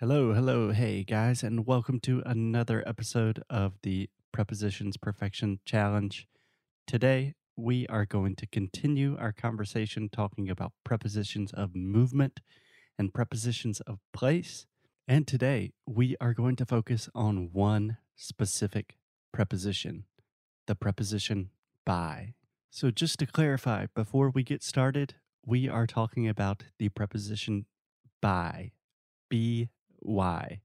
Hello, hello, hey guys, and welcome to another episode of the Prepositions Perfection Challenge. Today, we are going to continue our conversation talking about prepositions of movement and prepositions of place. And today, we are going to focus on one specific preposition the preposition by. So, just to clarify, before we get started, we are talking about the preposition by. B Y.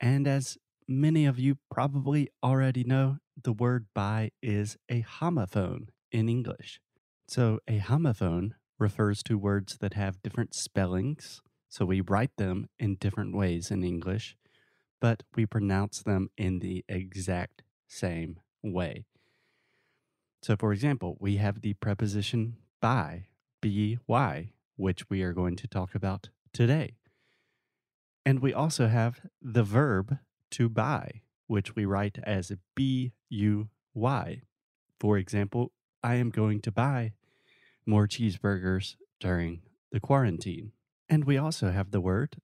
And as many of you probably already know, the word by is a homophone in English. So a homophone refers to words that have different spellings. So we write them in different ways in English, but we pronounce them in the exact same way. So, for example, we have the preposition by, B Y, which we are going to talk about today. And we also have the verb to buy, which we write as B U Y. For example, I am going two buy more cheeseburgers during the quarantine. And we also have the word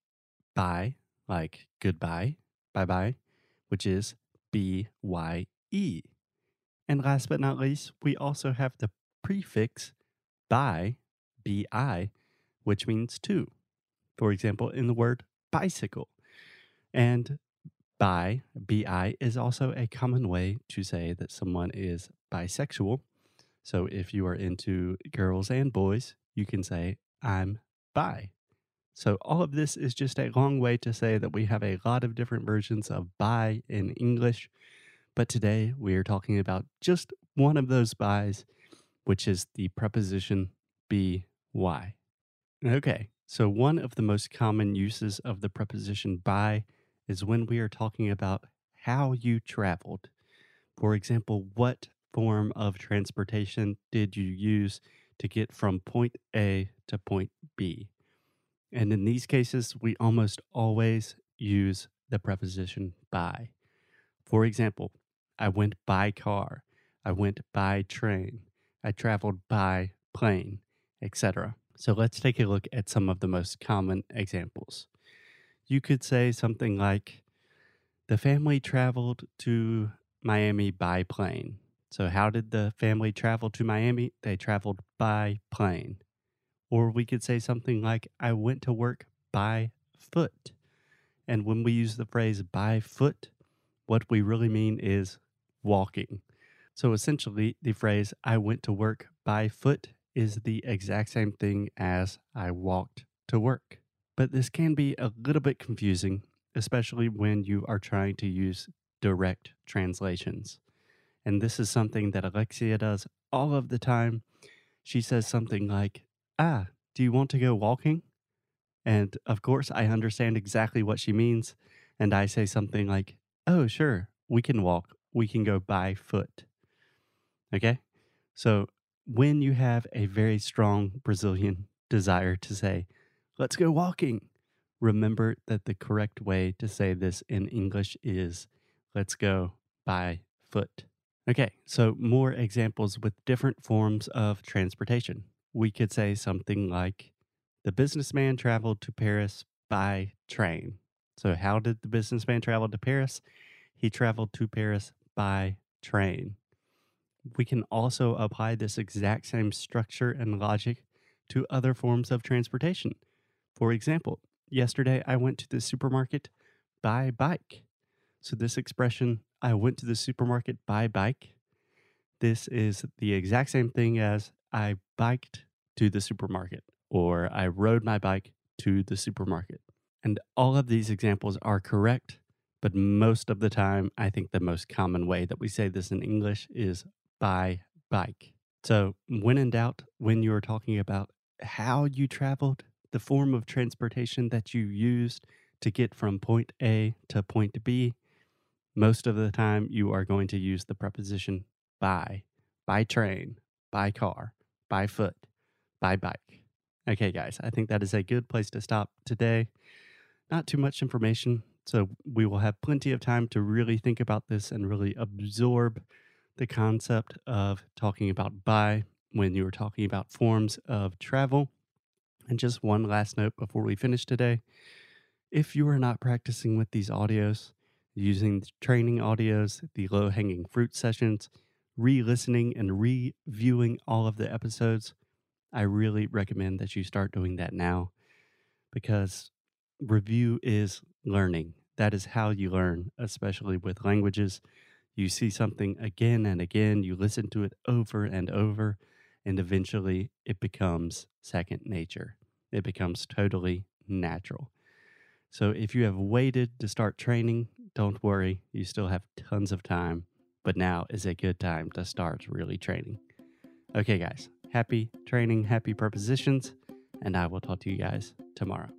bye, like goodbye, bye bye, which is B Y E. And last but not least, we also have the prefix by, B I, which means to. For example, in the word bicycle. And bi, bi, is also a common way to say that someone is bisexual. So if you are into girls and boys, you can say, I'm bi. So all of this is just a long way to say that we have a lot of different versions of bi in English. But today we are talking about just one of those bys, which is the preposition by. Okay, so, one of the most common uses of the preposition by is when we are talking about how you traveled. For example, what form of transportation did you use to get from point A to point B? And in these cases, we almost always use the preposition by. For example, I went by car, I went by train, I traveled by plane, etc. So let's take a look at some of the most common examples. You could say something like, The family traveled to Miami by plane. So, how did the family travel to Miami? They traveled by plane. Or we could say something like, I went to work by foot. And when we use the phrase by foot, what we really mean is walking. So essentially, the phrase I went to work by foot is the exact same thing as I walked to work. But this can be a little bit confusing, especially when you are trying to use direct translations. And this is something that Alexia does all of the time. She says something like, Ah, do you want to go walking? And of course, I understand exactly what she means. And I say something like, Oh, sure, we can walk. We can go by foot. Okay? So when you have a very strong Brazilian desire to say, let's go walking, remember that the correct way to say this in English is, let's go by foot. Okay, so more examples with different forms of transportation. We could say something like, the businessman traveled to Paris by train. So, how did the businessman travel to Paris? He traveled to Paris by train we can also apply this exact same structure and logic to other forms of transportation. For example, yesterday I went to the supermarket by bike. So, this expression, I went to the supermarket by bike, this is the exact same thing as I biked to the supermarket or I rode my bike to the supermarket. And all of these examples are correct, but most of the time, I think the most common way that we say this in English is by bike. So, when in doubt, when you're talking about how you traveled, the form of transportation that you used to get from point A to point B, most of the time you are going to use the preposition by, by train, by car, by foot, by bike. Okay, guys, I think that is a good place to stop today. Not too much information, so we will have plenty of time to really think about this and really absorb the concept of talking about by when you were talking about forms of travel. And just one last note before we finish today If you are not practicing with these audios, using the training audios, the low hanging fruit sessions, re listening and reviewing all of the episodes, I really recommend that you start doing that now because review is learning. That is how you learn, especially with languages. You see something again and again, you listen to it over and over, and eventually it becomes second nature. It becomes totally natural. So if you have waited to start training, don't worry, you still have tons of time, but now is a good time to start really training. Okay, guys, happy training, happy prepositions, and I will talk to you guys tomorrow.